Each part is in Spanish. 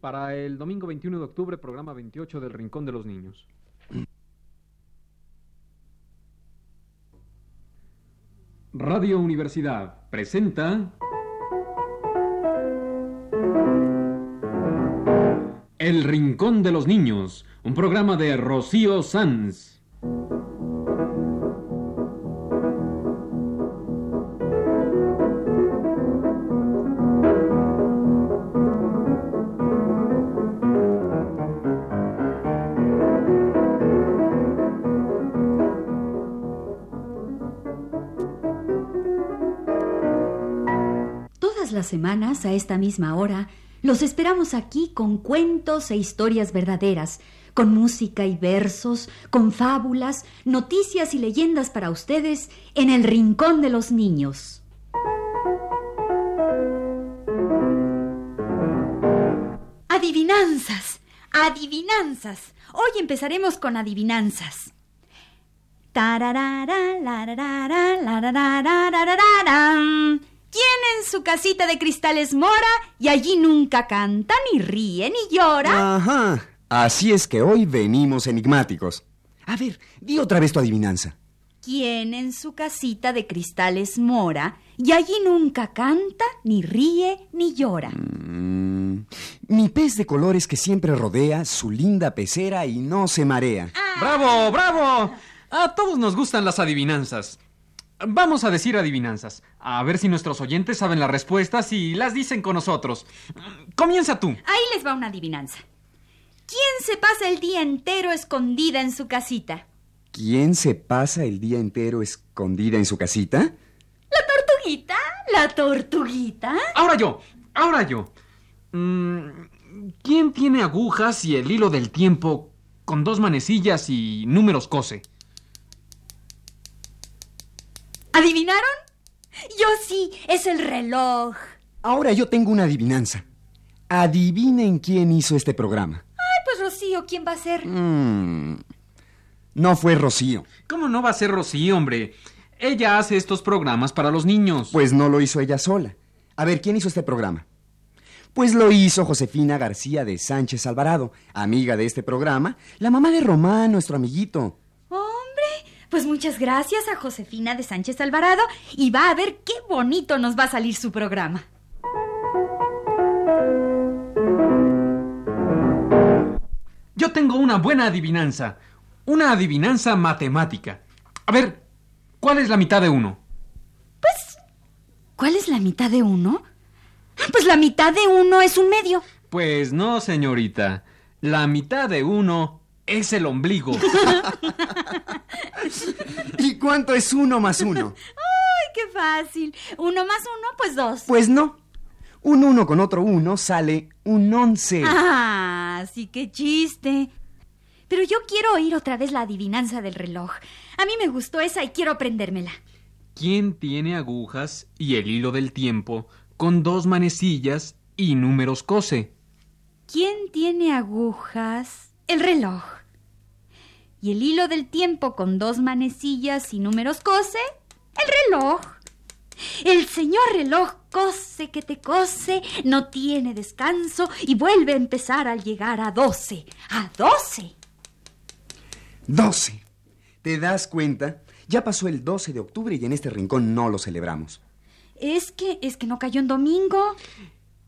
Para el domingo 21 de octubre, programa 28 del Rincón de los Niños. Radio Universidad presenta El Rincón de los Niños, un programa de Rocío Sanz. Las semanas, a esta misma hora, los esperamos aquí con cuentos e historias verdaderas, con música y versos, con fábulas, noticias y leyendas para ustedes en el Rincón de los Niños. Adivinanzas, adivinanzas. Hoy empezaremos con adivinanzas. ¿Quién en su casita de cristales mora y allí nunca canta, ni ríe, ni llora? Ajá. Así es que hoy venimos enigmáticos. A ver, di otra vez tu adivinanza. ¿Quién en su casita de cristales mora y allí nunca canta, ni ríe, ni llora? Mm, mi pez de colores que siempre rodea su linda pecera y no se marea. ¡Bravo, bravo! A todos nos gustan las adivinanzas. Vamos a decir adivinanzas. A ver si nuestros oyentes saben las respuestas y las dicen con nosotros. Comienza tú. Ahí les va una adivinanza. ¿Quién se pasa el día entero escondida en su casita? ¿Quién se pasa el día entero escondida en su casita? ¿La tortuguita? ¿La tortuguita? Ahora yo, ahora yo. Mm, ¿Quién tiene agujas y el hilo del tiempo con dos manecillas y números cose? ¿Adivinaron? Yo sí, es el reloj. Ahora yo tengo una adivinanza. Adivinen quién hizo este programa. Ay, pues Rocío, ¿quién va a ser? Mm, no fue Rocío. ¿Cómo no va a ser Rocío, hombre? Ella hace estos programas para los niños. Pues no lo hizo ella sola. A ver, ¿quién hizo este programa? Pues lo hizo Josefina García de Sánchez Alvarado, amiga de este programa, la mamá de Román, nuestro amiguito. Pues muchas gracias a Josefina de Sánchez Alvarado y va a ver qué bonito nos va a salir su programa. Yo tengo una buena adivinanza. Una adivinanza matemática. A ver, ¿cuál es la mitad de uno? Pues, ¿cuál es la mitad de uno? Pues la mitad de uno es un medio. Pues no, señorita. La mitad de uno es el ombligo. ¿Y cuánto es uno más uno? ¡Ay, qué fácil! Uno más uno, pues dos. Pues no. Un uno con otro uno sale un once. Ah, sí, qué chiste. Pero yo quiero oír otra vez la adivinanza del reloj. A mí me gustó esa y quiero aprendérmela. ¿Quién tiene agujas y el hilo del tiempo con dos manecillas y números cose? ¿Quién tiene agujas? El reloj. ¿Y el hilo del tiempo con dos manecillas y números cose? El reloj. El señor reloj cose que te cose, no tiene descanso y vuelve a empezar al llegar a doce. ¡A doce! Doce. ¿Te das cuenta? Ya pasó el 12 de octubre y en este rincón no lo celebramos. Es que, es que no cayó en domingo.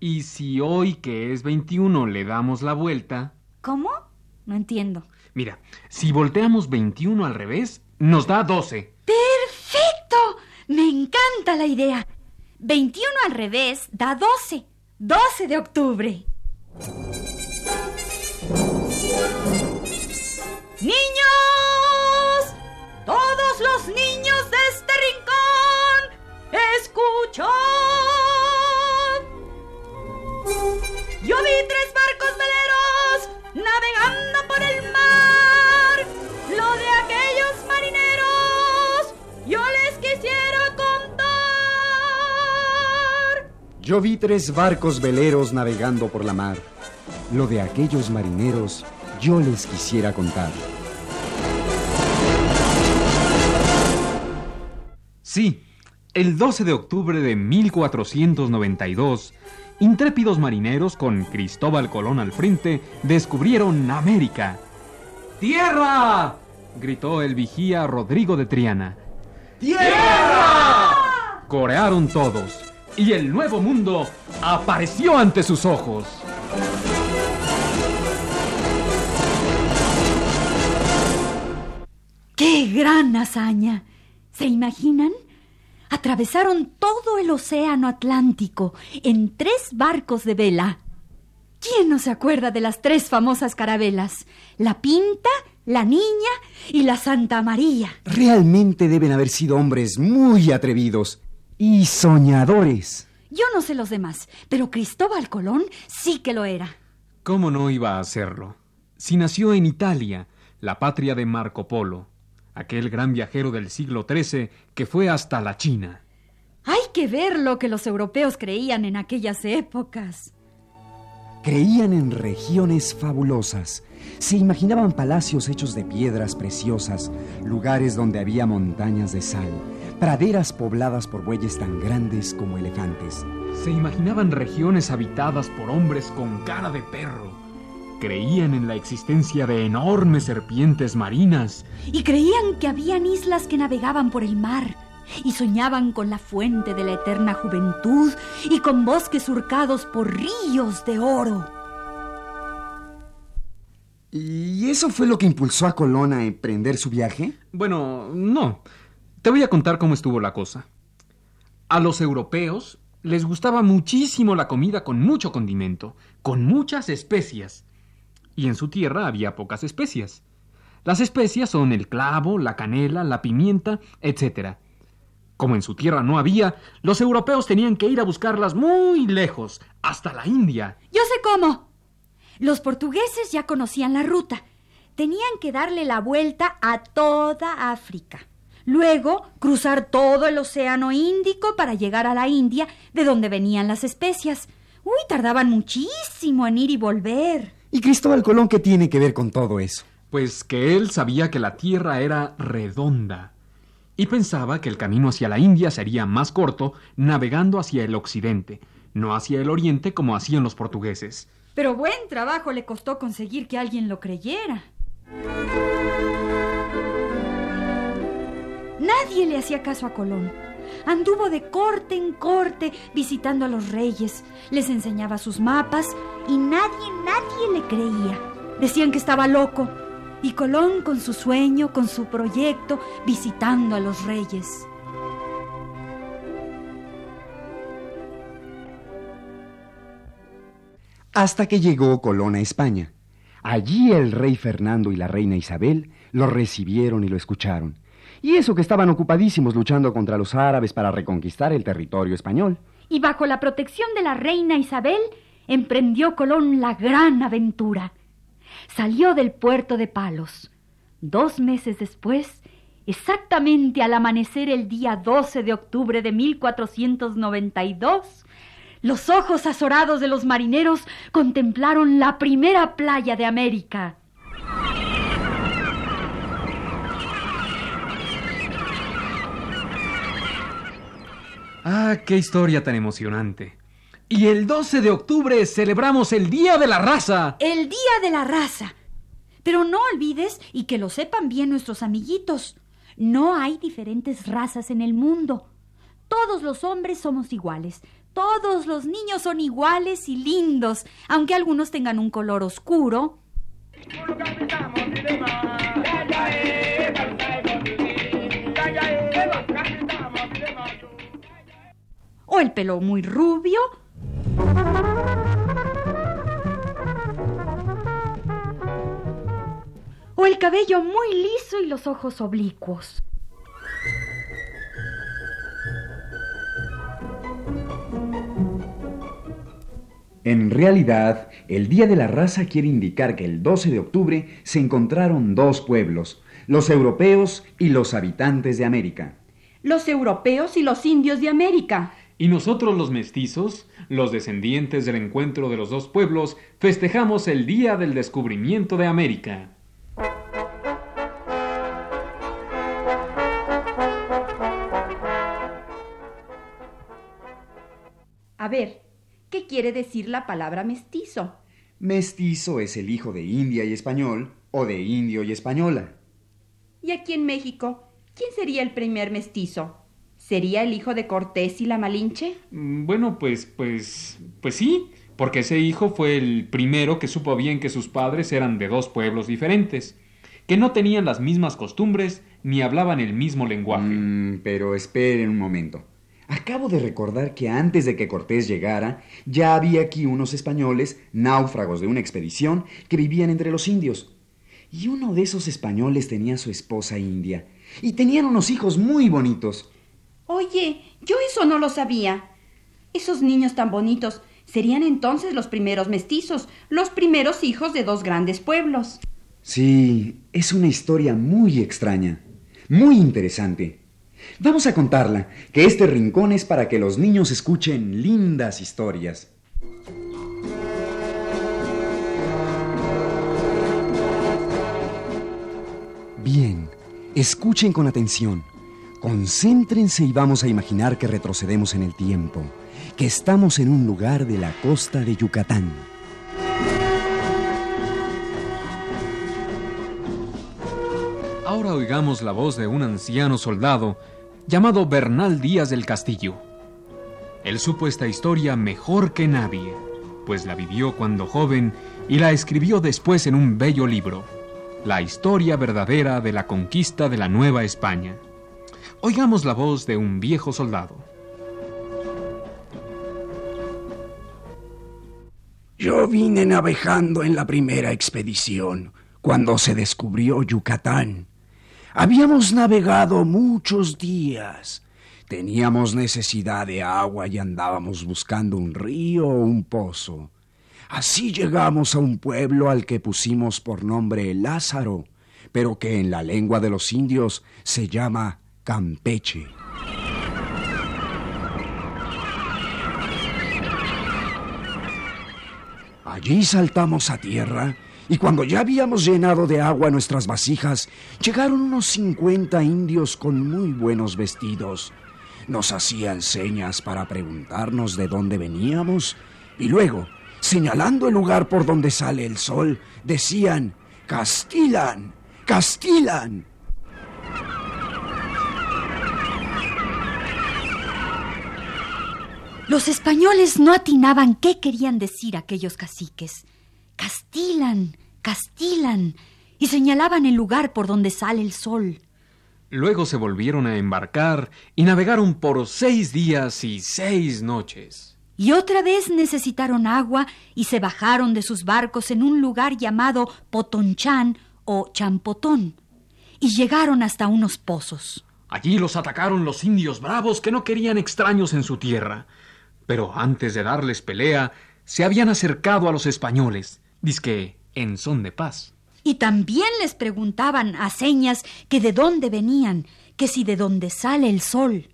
Y si hoy, que es 21, le damos la vuelta... ¿Cómo? No entiendo. Mira, si volteamos 21 al revés, nos da 12. ¡Perfecto! Me encanta la idea. 21 al revés da 12. 12 de octubre. ¡Niños! Todos los niños de este rincón, escuchad. Yo vi tres barcos veleros navegando Yo vi tres barcos veleros navegando por la mar. Lo de aquellos marineros yo les quisiera contar. Sí, el 12 de octubre de 1492, intrépidos marineros con Cristóbal Colón al frente descubrieron América. ¡Tierra! gritó el vigía Rodrigo de Triana. ¡Tierra! Corearon todos y el nuevo mundo apareció ante sus ojos. ¡Qué gran hazaña! ¿Se imaginan? Atravesaron todo el océano Atlántico en tres barcos de vela. ¿Quién no se acuerda de las tres famosas carabelas? La Pinta, la Niña y la Santa María. Realmente deben haber sido hombres muy atrevidos y soñadores. Yo no sé los demás, pero Cristóbal Colón sí que lo era. ¿Cómo no iba a hacerlo? Si nació en Italia, la patria de Marco Polo, aquel gran viajero del siglo XIII que fue hasta la China. Hay que ver lo que los europeos creían en aquellas épocas. Creían en regiones fabulosas. Se imaginaban palacios hechos de piedras preciosas, lugares donde había montañas de sal, praderas pobladas por bueyes tan grandes como elefantes. Se imaginaban regiones habitadas por hombres con cara de perro. Creían en la existencia de enormes serpientes marinas. Y creían que habían islas que navegaban por el mar. Y soñaban con la fuente de la eterna juventud y con bosques surcados por ríos de oro. ¿Y eso fue lo que impulsó a Colón a emprender su viaje? Bueno, no. Te voy a contar cómo estuvo la cosa. A los europeos les gustaba muchísimo la comida con mucho condimento, con muchas especias. Y en su tierra había pocas especias. Las especias son el clavo, la canela, la pimienta, etc. Como en su tierra no había, los europeos tenían que ir a buscarlas muy lejos, hasta la India. Yo sé cómo. Los portugueses ya conocían la ruta. Tenían que darle la vuelta a toda África. Luego cruzar todo el océano Índico para llegar a la India, de donde venían las especias. Uy, tardaban muchísimo en ir y volver. ¿Y Cristóbal Colón qué tiene que ver con todo eso? Pues que él sabía que la tierra era redonda y pensaba que el camino hacia la India sería más corto navegando hacia el occidente, no hacia el oriente como hacían los portugueses. Pero buen trabajo le costó conseguir que alguien lo creyera. Nadie le hacía caso a Colón. Anduvo de corte en corte visitando a los reyes, les enseñaba sus mapas y nadie, nadie le creía. Decían que estaba loco. Y Colón con su sueño, con su proyecto, visitando a los reyes. Hasta que llegó Colón a España. Allí el rey Fernando y la reina Isabel lo recibieron y lo escucharon. Y eso que estaban ocupadísimos luchando contra los árabes para reconquistar el territorio español. Y bajo la protección de la reina Isabel, emprendió Colón la gran aventura. Salió del puerto de Palos. Dos meses después, exactamente al amanecer el día 12 de octubre de 1492, los ojos azorados de los marineros contemplaron la primera playa de América. Ah, qué historia tan emocionante. Y el 12 de octubre celebramos el Día de la Raza. El Día de la Raza. Pero no olvides, y que lo sepan bien nuestros amiguitos, no hay diferentes razas en el mundo. Todos los hombres somos iguales. Todos los niños son iguales y lindos, aunque algunos tengan un color oscuro. O el pelo muy rubio. O el cabello muy liso y los ojos oblicuos. En realidad, el Día de la Raza quiere indicar que el 12 de octubre se encontraron dos pueblos, los europeos y los habitantes de América. Los europeos y los indios de América. Y nosotros los mestizos, los descendientes del encuentro de los dos pueblos, festejamos el Día del Descubrimiento de América. A ver, ¿qué quiere decir la palabra mestizo? Mestizo es el hijo de India y español o de indio y española. ¿Y aquí en México, quién sería el primer mestizo? ¿Sería el hijo de Cortés y la Malinche? Mm, Bueno, pues, pues, pues sí, porque ese hijo fue el primero que supo bien que sus padres eran de dos pueblos diferentes, que no tenían las mismas costumbres ni hablaban el mismo lenguaje. Mm, pero esperen un momento. Acabo de recordar que antes de que Cortés llegara, ya había aquí unos españoles, náufragos de una expedición, que vivían entre los indios. Y uno de esos españoles tenía su esposa india. Y tenían unos hijos muy bonitos. Oye, yo eso no lo sabía. Esos niños tan bonitos serían entonces los primeros mestizos, los primeros hijos de dos grandes pueblos. Sí, es una historia muy extraña, muy interesante. Vamos a contarla, que este rincón es para que los niños escuchen lindas historias. Bien, escuchen con atención. Concéntrense y vamos a imaginar que retrocedemos en el tiempo, que estamos en un lugar de la costa de Yucatán. Ahora oigamos la voz de un anciano soldado llamado Bernal Díaz del Castillo. Él supo esta historia mejor que nadie, pues la vivió cuando joven y la escribió después en un bello libro, La historia verdadera de la conquista de la Nueva España. Oigamos la voz de un viejo soldado. Yo vine navegando en la primera expedición, cuando se descubrió Yucatán. Habíamos navegado muchos días. Teníamos necesidad de agua y andábamos buscando un río o un pozo. Así llegamos a un pueblo al que pusimos por nombre Lázaro, pero que en la lengua de los indios se llama Campeche. Allí saltamos a tierra y cuando ya habíamos llenado de agua nuestras vasijas, llegaron unos cincuenta indios con muy buenos vestidos. Nos hacían señas para preguntarnos de dónde veníamos y luego, señalando el lugar por donde sale el sol, decían, Castilan, Castilan. Los españoles no atinaban qué querían decir aquellos caciques. Castilan, castilan, y señalaban el lugar por donde sale el sol. Luego se volvieron a embarcar y navegaron por seis días y seis noches. Y otra vez necesitaron agua y se bajaron de sus barcos en un lugar llamado Potonchán o Champotón. Y llegaron hasta unos pozos. Allí los atacaron los indios bravos que no querían extraños en su tierra. Pero antes de darles pelea, se habían acercado a los españoles, dizque en son de paz. Y también les preguntaban a señas que de dónde venían, que si de dónde sale el sol.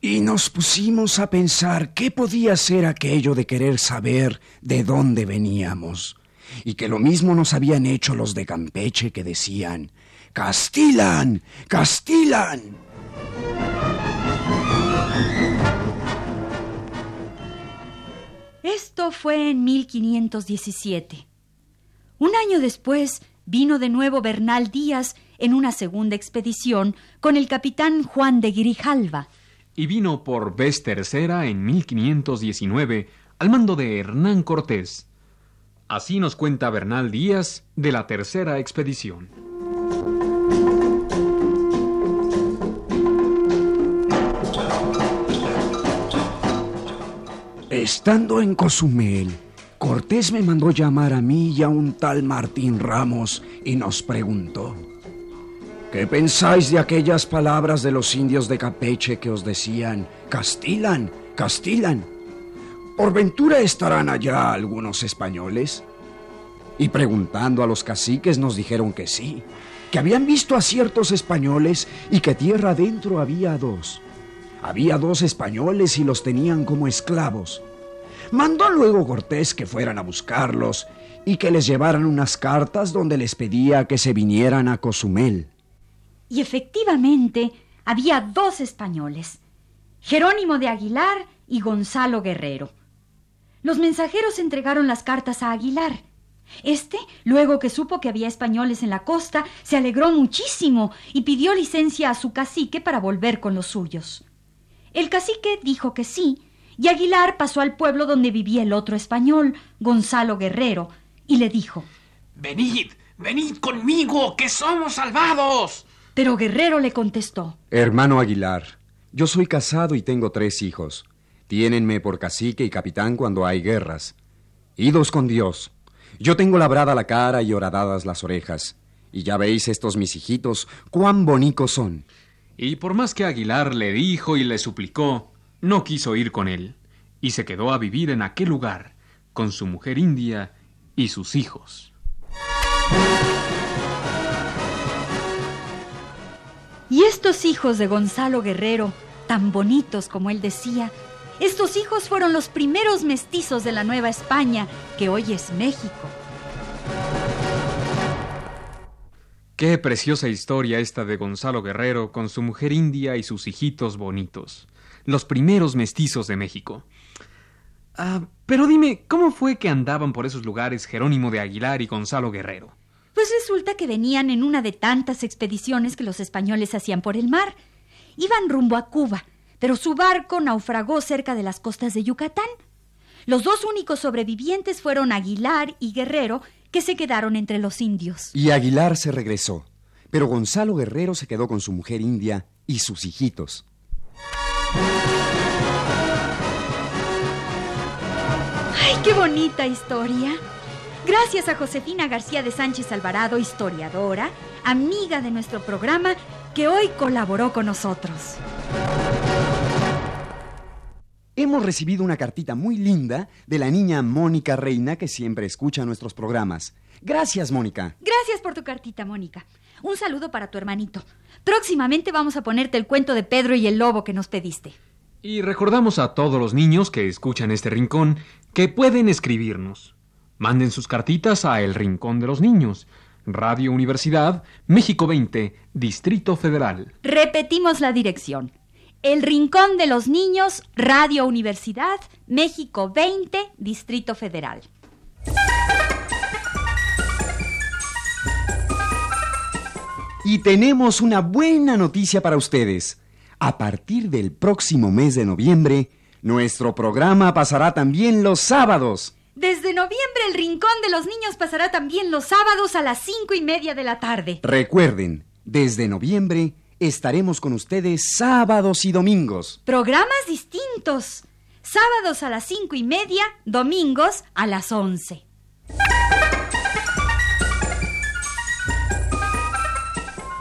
Y nos pusimos a pensar qué podía ser aquello de querer saber de dónde veníamos. Y que lo mismo nos habían hecho los de Campeche que decían, Castilan, Castilan. Esto fue en 1517. Un año después vino de nuevo Bernal Díaz en una segunda expedición con el capitán Juan de Grijalva. Y vino por vez tercera en 1519 al mando de Hernán Cortés. Así nos cuenta Bernal Díaz de la tercera expedición. Estando en Cozumel, Cortés me mandó llamar a mí y a un tal Martín Ramos y nos preguntó, ¿qué pensáis de aquellas palabras de los indios de Campeche que os decían, Castilan, Castilan? ¿Por ventura estarán allá algunos españoles? Y preguntando a los caciques nos dijeron que sí, que habían visto a ciertos españoles y que tierra adentro había dos. Había dos españoles y los tenían como esclavos. Mandó luego Cortés que fueran a buscarlos y que les llevaran unas cartas donde les pedía que se vinieran a Cozumel. Y efectivamente había dos españoles, Jerónimo de Aguilar y Gonzalo Guerrero. Los mensajeros entregaron las cartas a Aguilar. Este, luego que supo que había españoles en la costa, se alegró muchísimo y pidió licencia a su cacique para volver con los suyos. El cacique dijo que sí, y Aguilar pasó al pueblo donde vivía el otro español, Gonzalo Guerrero, y le dijo Venid, venid conmigo, que somos salvados. Pero Guerrero le contestó Hermano Aguilar, yo soy casado y tengo tres hijos. Tiénenme por cacique y capitán cuando hay guerras. Idos con Dios. Yo tengo labrada la cara y horadadas las orejas. Y ya veis estos mis hijitos, cuán bonitos son. Y por más que Aguilar le dijo y le suplicó, no quiso ir con él, y se quedó a vivir en aquel lugar, con su mujer india y sus hijos. Y estos hijos de Gonzalo Guerrero, tan bonitos como él decía, estos hijos fueron los primeros mestizos de la Nueva España, que hoy es México. Qué preciosa historia esta de Gonzalo Guerrero con su mujer india y sus hijitos bonitos, los primeros mestizos de México. Ah, pero dime, ¿cómo fue que andaban por esos lugares Jerónimo de Aguilar y Gonzalo Guerrero? Pues resulta que venían en una de tantas expediciones que los españoles hacían por el mar. Iban rumbo a Cuba, pero su barco naufragó cerca de las costas de Yucatán. Los dos únicos sobrevivientes fueron Aguilar y Guerrero, que se quedaron entre los indios. Y Aguilar se regresó, pero Gonzalo Guerrero se quedó con su mujer india y sus hijitos. ¡Ay, qué bonita historia! Gracias a Josefina García de Sánchez Alvarado, historiadora, amiga de nuestro programa, que hoy colaboró con nosotros. Hemos recibido una cartita muy linda de la niña Mónica Reina que siempre escucha nuestros programas. Gracias, Mónica. Gracias por tu cartita, Mónica. Un saludo para tu hermanito. Próximamente vamos a ponerte el cuento de Pedro y el lobo que nos pediste. Y recordamos a todos los niños que escuchan este rincón que pueden escribirnos. Manden sus cartitas a El Rincón de los Niños, Radio Universidad, México 20, Distrito Federal. Repetimos la dirección. El Rincón de los Niños, Radio Universidad, México 20, Distrito Federal. Y tenemos una buena noticia para ustedes. A partir del próximo mes de noviembre, nuestro programa pasará también los sábados. Desde noviembre el Rincón de los Niños pasará también los sábados a las cinco y media de la tarde. Recuerden, desde noviembre estaremos con ustedes sábados y domingos. Programas distintos. Sábados a las cinco y media, domingos a las once.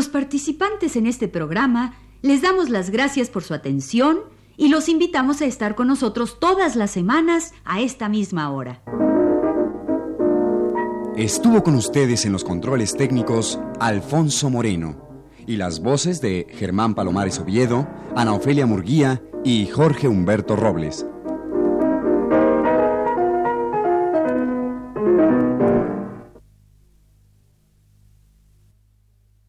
Los participantes en este programa les damos las gracias por su atención y los invitamos a estar con nosotros todas las semanas a esta misma hora. Estuvo con ustedes en los controles técnicos Alfonso Moreno y las voces de Germán Palomares Oviedo, Ana Ofelia Murguía y Jorge Humberto Robles.